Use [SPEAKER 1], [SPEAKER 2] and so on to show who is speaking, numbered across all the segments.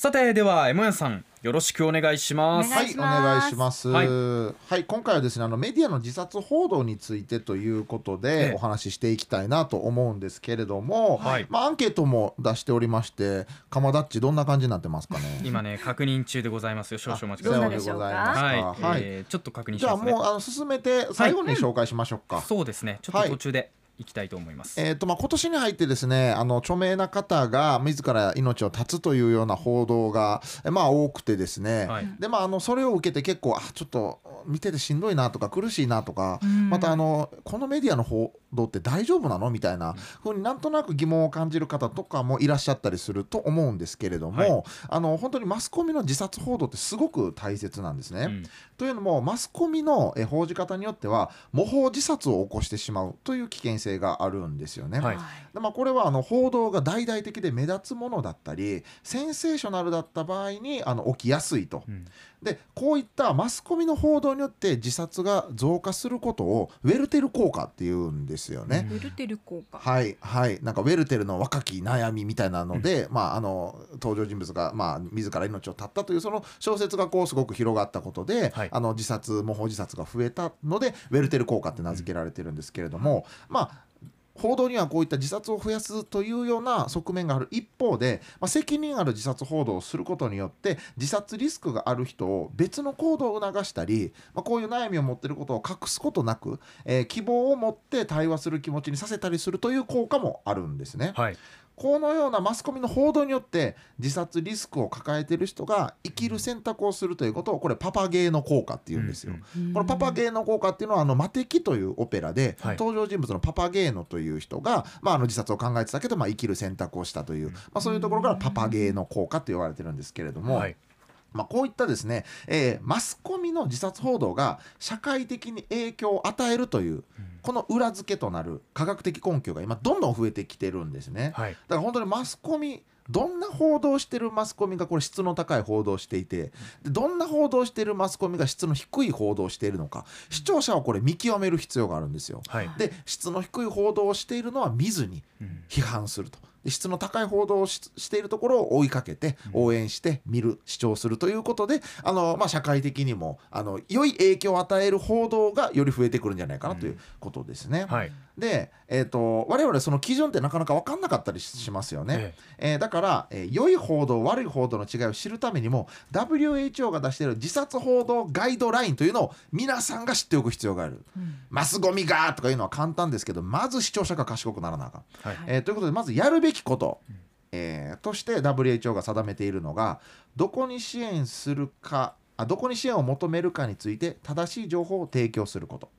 [SPEAKER 1] さてでは M やさんよろしくお願いします。
[SPEAKER 2] はい、お願いします。
[SPEAKER 1] は
[SPEAKER 2] はい。い、今回はですね、あのメディアの自殺報道についてということ
[SPEAKER 1] ええ。
[SPEAKER 2] でお話ししていきたいなと思うんですけれども、
[SPEAKER 1] はい。
[SPEAKER 2] まあアンケートも出しておりまして、鎌ダッチどんな感じになってますかね。
[SPEAKER 1] 今ね確認中でございますよ。少々お待ちく
[SPEAKER 2] さよう
[SPEAKER 1] ださい。
[SPEAKER 2] でございま。
[SPEAKER 1] はい、
[SPEAKER 2] はい。
[SPEAKER 1] えーちょっと確認し
[SPEAKER 2] じゃあ
[SPEAKER 1] ますね
[SPEAKER 2] もうあの進めて最後に紹介しましょうか。
[SPEAKER 1] そうですね。ちょっと途中で行きたいと思います、
[SPEAKER 2] えーとまあ、今年に入ってですねあの著名な方が自ら命を絶つというような報道が、えまあ、多くてですね、
[SPEAKER 1] はい。
[SPEAKER 2] でまあ、あのそれを受けて結構あちょっと見ててしんどいなとか苦しいなとか、
[SPEAKER 3] うん。
[SPEAKER 2] またあのこのメディアの報道って大丈夫なのみたいなふうになんとなく疑問を感じる方とかもいらっしゃったりすると思うんですけれども、
[SPEAKER 1] はい。
[SPEAKER 2] あの本当にマスコミの自殺報道ってすごく大切なんですね。
[SPEAKER 1] うん。
[SPEAKER 2] というのもマスコミのえ報じ方によっては模倣自殺を起こしてしまうという危険性があるんですよね。
[SPEAKER 1] はい
[SPEAKER 2] でまあ、これはあの報道が大々的で目立つものだったりセンセーショナルだった場合にあの起きやすいと。
[SPEAKER 1] うん
[SPEAKER 2] でこういったマスコミの報道によって自殺が増加することをウェルテル効果っていうんですよね。
[SPEAKER 3] ウェルテル効果。
[SPEAKER 2] はいはいなんかウェルテルの若き悩みみたいなので、まあ、あの登場人物が、まあ、自ら命を絶ったというその小説がこうすごく広がったことで、
[SPEAKER 1] はい
[SPEAKER 2] あの自殺模倣自殺が増えたのでウェルテル効果って名付けられてるんですけれども、まあ報道にはこういった自殺を増やすというような側面がある一方で、まあ、責任ある自殺報道をすることによって自殺リスクがある人を別の行動を促したり、まあ、こういう悩みを持っていることを隠すことなく、えー希望を持って対話する気持ちにさせたりするという効果もあるんですね。
[SPEAKER 1] はい
[SPEAKER 2] このようなマスコミの報道によって自殺リスクを抱えている人が生きる選択をするということをこれパパゲーノ効果っていうんですよ。
[SPEAKER 1] うん。
[SPEAKER 2] このパパゲーノ効果っていうのはあのマテキというオペラで、
[SPEAKER 1] はい。
[SPEAKER 2] 登場人物のパパゲーノという人が、まあ、あの自殺を考えてたけど、まあ、生きる選択をしたという、まあ、そういうところからパパゲーノ効果と言われてるんですけれども、
[SPEAKER 1] はい
[SPEAKER 2] まあ、こういったですね、えーマスコミの自殺報道が社会的に影響を与えるというこの裏付けとなる科学的根拠が今どんどん増えてきてるんですね。
[SPEAKER 1] はい。
[SPEAKER 2] だから本当にマスコミどんな報道してるマスコミがこれ質の高い報道をしていてでどんな報道してるマスコミが質の低い報道をしているのか視聴者はこれ見極める必要があるんですよ。
[SPEAKER 1] はい。
[SPEAKER 2] で質の低い報道をしているのは見ずに
[SPEAKER 1] うん。
[SPEAKER 2] 批判すると。で質の高い報道をししているところを追いかけて応援して見る主張するということであの、まあ、社会的にもあの良い影響を与える報道がより増えてくるんじゃないかなということですね。
[SPEAKER 1] はい
[SPEAKER 2] で、えー、と我々その基準ってなかなか分かんなかったりししますよね。
[SPEAKER 1] え
[SPEAKER 2] えーだから、えー良い報道悪い報道の違いを知るためにも WHO が出している自殺報道ガイドラインというのを皆さんが知っておく必要がある。マスゴミがとかいうのは簡単ですけどまず視聴者が賢くならなあかん。
[SPEAKER 1] はい
[SPEAKER 2] えーということでまずやるべきこと、えーとして WHO が定めているのがどこに支援するかあどこに支援を求めるかについて正しい情報を提供すること。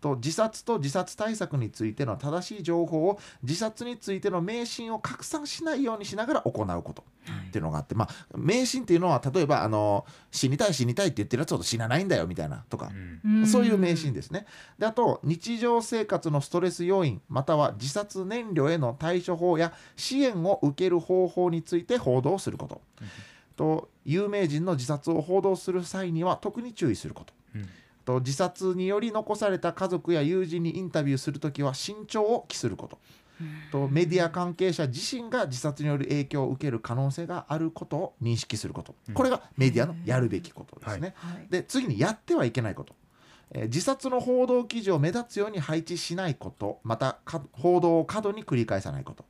[SPEAKER 2] と自殺と自殺対策についての正しい情報を自殺についての迷信を拡散しないようにしながら行うことっていうのがあって、まあ、迷信っていうのは例えばあの死にたい死にたいって言ってるやつほど死なないんだよみたいなとか
[SPEAKER 1] う、ん
[SPEAKER 2] そういう迷信ですね。であと日常生活のストレス要因または自殺燃料への対処法や支援を受ける方法について報道すること。と有名人の自殺を報道する際には特に注意すること。
[SPEAKER 1] うん
[SPEAKER 2] と自殺により残された家族や友人にインタビューするときは慎重を期すること。とメディア関係者自身が自殺による影響を受ける可能性があることを認識すること。これがメディアのやるべきことですね。
[SPEAKER 3] はい。
[SPEAKER 2] で次にやってはいけないこと、えー自殺の報道記事を目立つように配置しないこと。またか報道を過度に繰り返さないこと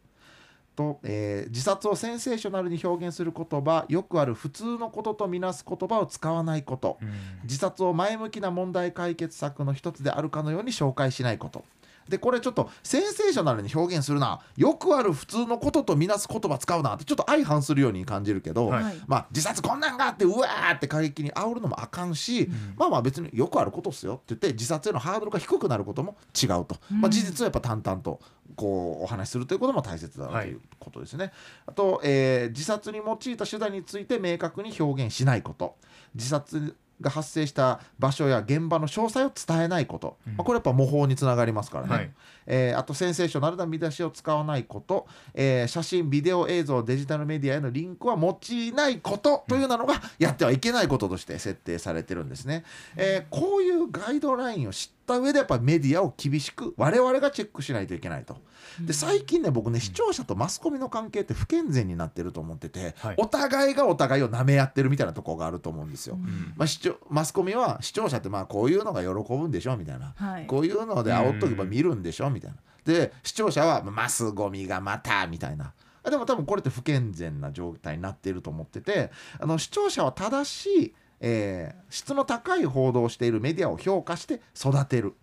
[SPEAKER 2] と、えー自殺をセンセーショナルに表現する言葉よくある普通のこととみなす言葉を使わないこと。
[SPEAKER 1] うん。
[SPEAKER 2] 自殺を前向きな問題解決策の一つであるかのように紹介しないことでこれちょっとセンセーショナルに表現するな。よくある普通のこととみなす言葉使うなってちょっと相反するように感じるけど、
[SPEAKER 1] はい。
[SPEAKER 3] はい
[SPEAKER 2] まあ、自殺こんなんがあってうわーって過激に煽るのもあかんし、まあまあ別によくあることっすよって言って自殺へのハードルが低くなることも違うと、まあ、事実をやっぱ淡々とこうお話しするということも大切だということですね。あと、えー自殺に用いた手段について明確に表現しないこと。自殺が発生した場所や現場の詳細を伝えないこと、
[SPEAKER 1] うん。
[SPEAKER 2] まあ、これやっぱ模倣につながりますからね。
[SPEAKER 1] はい。
[SPEAKER 2] えーあとセンセーショナルな見出しを使わないこと、えー写真ビデオ映像デジタルメディアへのリンクは用いないこと。というなのがやってはいけないこととして設定されてるんですね、えーこういうガイドラインを知っった上でやっぱメディアを厳しく我々がチェックしないといけないと。で最近ね僕ね視聴者とマスコミの関係って不健全になってると思ってて、はい、お互いがお互いを舐め合ってるみたいなところがあると思うんですよ。うん、まあ、視聴マスコミは視聴者ってまあこういうのが喜ぶんでしょみたいな、はい、こういうので煽っとけば見るんでしょみたいな。で視聴者はマスゴミがまたみたいな。でも多分これって不健全な状態になっていると思っててあの視聴者は正しい、えー、質の高い報道をしているメディアを評価して育てる。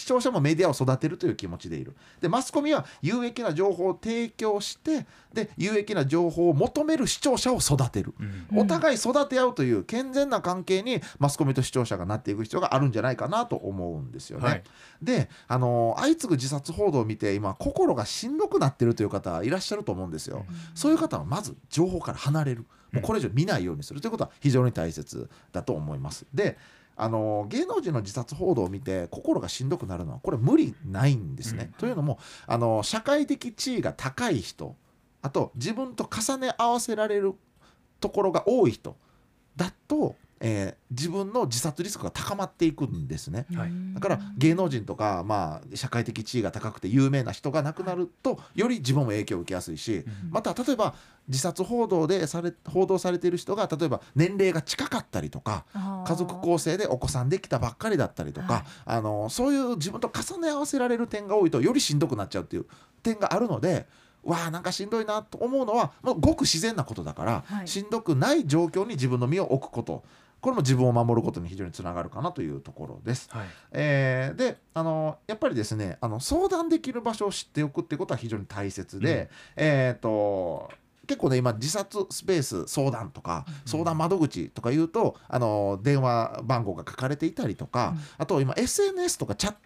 [SPEAKER 2] 視聴者もメディアを育てるという気持ちでいるでマスコミは有益な情報を提供してで有益な情報を求める視聴者を育てる、うん、お互い育て合うという健全な関係にマスコミと視聴者がなっていく必要があるんじゃないかなと思うんですよね。はい、であの相次ぐ自殺報道を見て今心がしんどくなってるという方いらっしゃると思うんですよ。うん、そういう方はまず情報から離れるもうこれ以上見ないようにするということは非常に大切だと思います。であの芸能人の自殺報道を見て心がしんどくなるのはこれ無理ないんですね。うん、というのもあの社会的地位が高い人あと自分と重ね合わせられるところが多い人だとえー、自分の自殺リスクが高まっていくんですね、はい、だから芸能人とか、まあ、社会的地位が高くて有名な人が亡くなるとより自分も影響を受けやすいし、また例えば自殺報道でされ報道されている人が例えば年齢が近かったりとか家族構成でお子さんできたばっかりだったりとか、はい、あのそういう自分と重ね合わせられる点が多いとよりしんどくなっちゃうっていう点があるので。わあなんかしんどいなと思うのは、まあ、ごく自然なことだから、はい、しんどくない状況に自分の身を置くことこれも自分を守ることに非常につながるかなというところです。はい、えー、であのやっぱりですねあの相談できる場所を知っておくってことは非常に大切で、うん、えっ、ー、と結構ね今自殺スペース相談とか相談窓口とかいうとあの電話番号が書かれていたりとか、うん、あと今 SNS とかチャット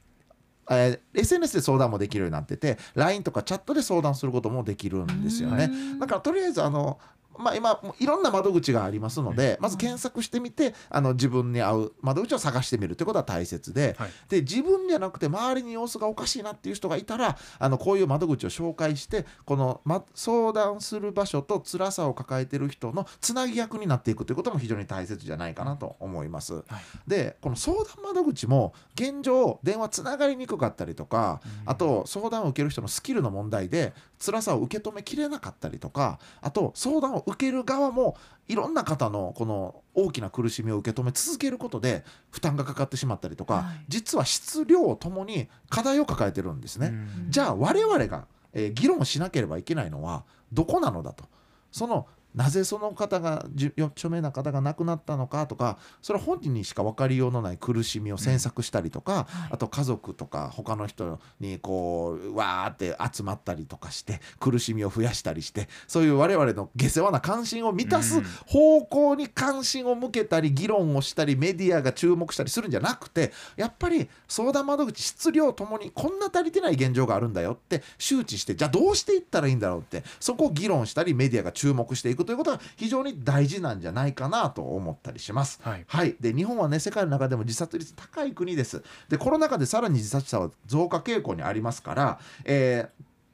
[SPEAKER 2] えー、SNS で相談もできるようになってて LINE とかチャットで相談することもできるんですよね。だからとりあえずあのまあ、今いろんな窓口がありますのでまず検索してみてあの自分に合う窓口を探してみるということは大切ではい、で自分じゃなくて周りに様子がおかしいなっていう人がいたらあのこういう窓口を紹介してこの、ま、相談する場所と辛さを抱えてる人のつなぎ役になっていくということも非常に大切じゃないかなと思います。はい、でこの相談窓口も現状電話つながりにくかったりとか、うん、あと相談を受ける人のスキルの問題で辛さを受け止めきれなかったりとかあと相談を受ける側もいろんな方のこの大きな苦しみを受け止め続けることで負担がかかってしまったりとか、はい、実は質量ともに課題を抱えてるんですね。じゃあ我々が、えー、議論しなければいけないのはどこなのだと。そのなぜその方が著名な方が亡くなったのかとかそれは本人にしか分かりようのない苦しみを詮索したりとか、うんはい、あと家族とか他の人にこうわーって集まったりとかして苦しみを増やしたりしてそういう我々の下世話な関心を満たす方向に関心を向けたり議論をしたりメディアが注目したりするんじゃなくてやっぱり相談窓口質量ともにこんな足りてない現状があるんだよって周知してじゃあどうしていったらいいんだろうってそこを議論したりメディアが注目していくということは非常に大事なんじゃないかなと思ったりします。はい、はい、で日本はね世界の中でも自殺率高い国です。でコロナ禍でさらに自殺者は増加傾向にありますから、え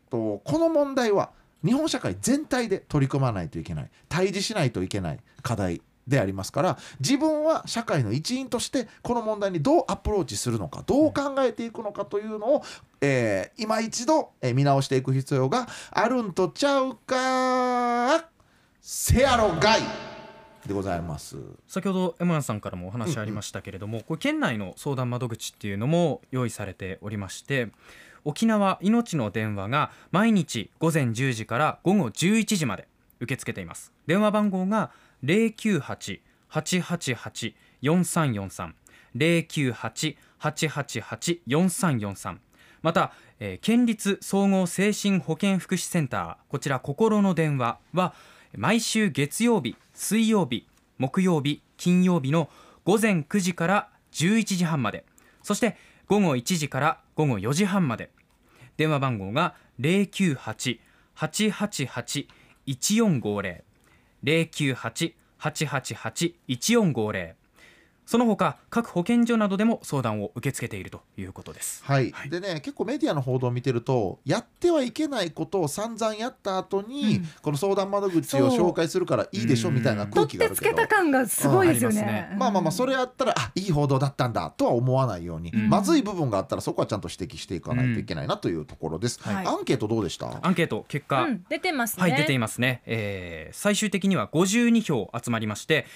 [SPEAKER 2] ー、とこの問題は日本社会全体で取り組まないといけない対峙しないといけない課題でありますから自分は社会の一員としてこの問題にどうアプローチするのかどう考えていくのかというのを、えー、今一度、えー、見直していく必要があるんとちゃうかせやろがい。でございます。
[SPEAKER 1] 先ほど山谷さんからもお話ありましたけれども、うん。うん、これ県内の相談窓口っていうのも用意されておりまして沖縄いのちの電話が毎日午前10時から午後11時まで受け付けています。電話番号が098-888-4343 098-888-4343また、えー、県立総合精神保健福祉センターこちら心の電話は毎週月曜日水曜日木曜日金曜日の午前9時から11時半までそして午後1時から午後4時半まで。電話番号が098-888-1450 098-888-1450その他各保健所などでも相談を受け付けているということです。
[SPEAKER 2] はい、
[SPEAKER 1] はい。
[SPEAKER 2] でね結構メディアの報道を見てるとやってはいけないことを散々やった後に、
[SPEAKER 3] うん。
[SPEAKER 2] この相談窓口を紹介するからいいでしょみたいな空
[SPEAKER 3] 取ってつ
[SPEAKER 2] 気があるけど。
[SPEAKER 3] けた感がすごいですよ
[SPEAKER 1] うんあり
[SPEAKER 3] ね。
[SPEAKER 1] ま
[SPEAKER 2] あまあまあそれやったらあいい報道だったんだとは思わないように、
[SPEAKER 1] うん。
[SPEAKER 2] まずい部分があったらそこはちゃんと指摘していかないといけないなというところです、
[SPEAKER 3] はい。
[SPEAKER 2] アンケートどうでした？
[SPEAKER 1] アンケート結果、
[SPEAKER 3] うん、出てますね。
[SPEAKER 1] はい出ていますね、えー最終的には52票集まりまして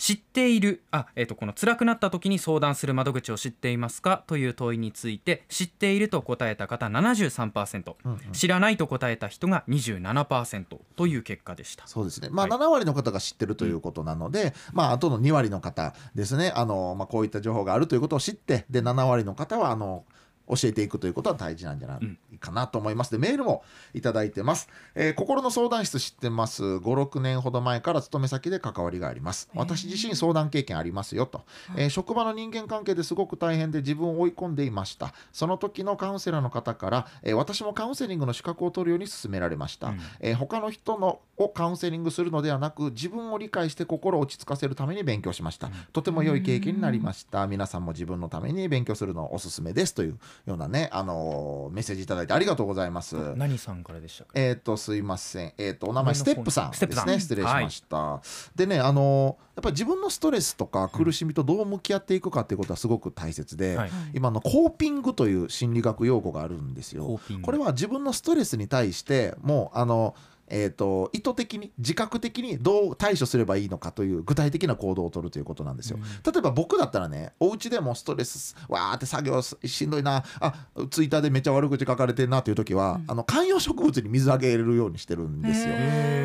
[SPEAKER 1] 知っているあ、えー、とこの辛くなった時に相談する窓口を知っていますか？という問いについて知っていると答えた方73%、
[SPEAKER 2] うんうん。
[SPEAKER 1] 知らないと答えた人が27%という結果でした。
[SPEAKER 2] そうですね、まあ、
[SPEAKER 1] はい。
[SPEAKER 2] 7割の方が知ってるということなので、まあ、あとの2割の方ですね。あの、まあ、こういった情報があるということを知ってで7割の方はあの教えていくということは大事なんじゃないかなと思います。でメールもいただいてます。えー心の相談室知ってます。5、6年ほど前から勤め先で関わりがあります。私自身相談経験ありますよと、えー職場の人間関係ですごく大変で自分を追い込んでいました。その時のカウンセラーの方から、えー私もカウンセリングの資格を取るように勧められました。
[SPEAKER 1] うん
[SPEAKER 2] えー他の人のをカウンセリングするのではなく自分を理解して心を落ち着かせるために勉強しました、とても良い経験になりました皆さんも自分のために勉強するのをおすすめですというようなね、あのーメッセージいただいてありがとうございます。
[SPEAKER 1] 何さんからでしたか？
[SPEAKER 2] えっ、とすいません。えっ、とお名前ステップさんですね。失礼しました、でねあのーやっぱり自分のストレスとか苦しみとどう向き合っていくかっていうことはすごく大切で、
[SPEAKER 1] はい。
[SPEAKER 2] 今あのコーピングという心理学用語があるんですよ。これは自分のストレスに対してもうあのえー、と意図的に自覚的にどう対処すればいいのかという具体的な行動を取るということなんですよ。例えば僕だったらねお家でもストレスわーって作業ししんどいな。あツイッターでめっちゃ悪口書かれてるなという時は、あの観葉植物に水あげるようにしてるんですよ。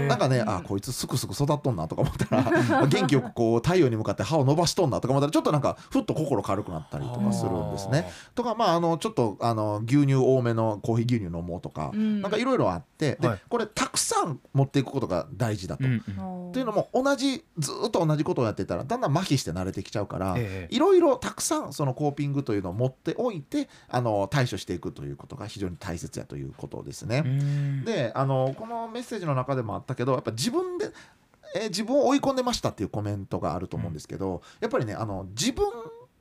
[SPEAKER 2] なんかね、あこいつすくすく育っとんなとか思ったら 元気よくこう太陽に向かって歯を伸ばしとんなとか思ったらちょっとなんかふっと心軽くなったりとかするんですね。とかまああのちょっとあの牛乳多めのコーヒー牛乳飲もうとか、
[SPEAKER 3] うん。
[SPEAKER 2] なんかいろいろあってで、
[SPEAKER 1] はい。
[SPEAKER 2] これたくさん持っていくことが大事だと。
[SPEAKER 1] うんうん
[SPEAKER 2] というのも同じずーっと同じことをやってたらだんだん麻痺して慣れてきちゃうから
[SPEAKER 1] ええ
[SPEAKER 2] いろいろたくさんそのコーピングというのを持っておいてあの対処していくということが非常に大切やということですね。
[SPEAKER 1] うん
[SPEAKER 2] であのこのメッセージの中でもあったけどやっぱ自分で、えー自分を追い込んでましたっていうコメントがあると思うんですけど、やっぱりねあの自分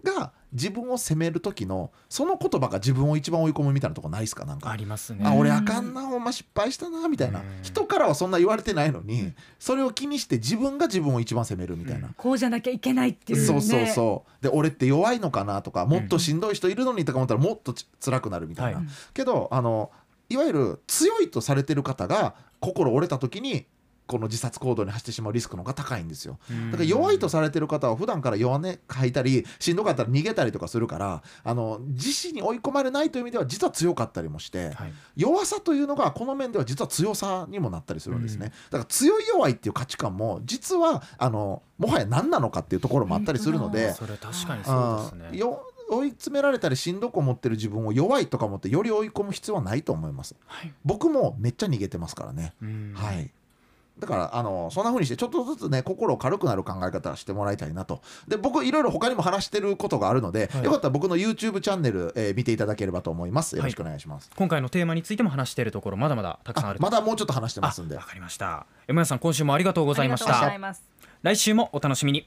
[SPEAKER 2] が自分を責める時のその言葉が自分を一番追い込むみたいなとこないですか？なんか。
[SPEAKER 1] ありますね。
[SPEAKER 2] あ俺あかんなほんま失敗したなみたいな。
[SPEAKER 1] うん。
[SPEAKER 2] 人からはそんな言われてないのにそれを気にして自分が自分を一番責めるみたいな。
[SPEAKER 3] こうじゃなきゃいけないっていうね。
[SPEAKER 2] そうそうそう。で俺って弱いのかなとかもっとしんどい人いるのにとか思ったらもっとつ辛くなるみたいな、
[SPEAKER 1] はい。
[SPEAKER 2] けどあのいわゆる強いとされてる方が心折れた時にこの自殺行動に走ってしまうリスクの方が高いんですよ。
[SPEAKER 1] うん。
[SPEAKER 2] だから弱いとされてる方は普段から弱音吐いたりしんどかったら逃げたりとかするからあの自死に追い込まれないという意味では実は強かったりもして、
[SPEAKER 1] はい。
[SPEAKER 2] 弱さというのがこの面では実は強さにもなったりするんですね、だから強い弱いっていう価値観も実はあのもはや何なのかっていうところもあったりするので、
[SPEAKER 1] それ確かにそうですね。
[SPEAKER 2] 追い詰められたりしんどく思ってる自分を弱いとか思ってより追い込む必要はないと思います。
[SPEAKER 1] はい。
[SPEAKER 2] 僕もめっちゃ逃げてますからね、
[SPEAKER 1] うん。
[SPEAKER 2] はいだからあのそんな風にしてちょっとずつね心軽くなる考え方をしてもらいたいなと。で僕いろいろ他にも話してることがあるので、
[SPEAKER 1] はい。
[SPEAKER 2] よかったら僕の YouTube チャンネル、えー見ていただければと思います。よろしくお願いします、
[SPEAKER 1] 今回のテーマについても話しているところまだまだたくさんある
[SPEAKER 2] あまだもうちょっと話してますんで。
[SPEAKER 1] あわかりました。山谷さん今週もありがとうございまし
[SPEAKER 3] ありがとうござ
[SPEAKER 1] た
[SPEAKER 3] います。
[SPEAKER 1] 来週もお楽しみに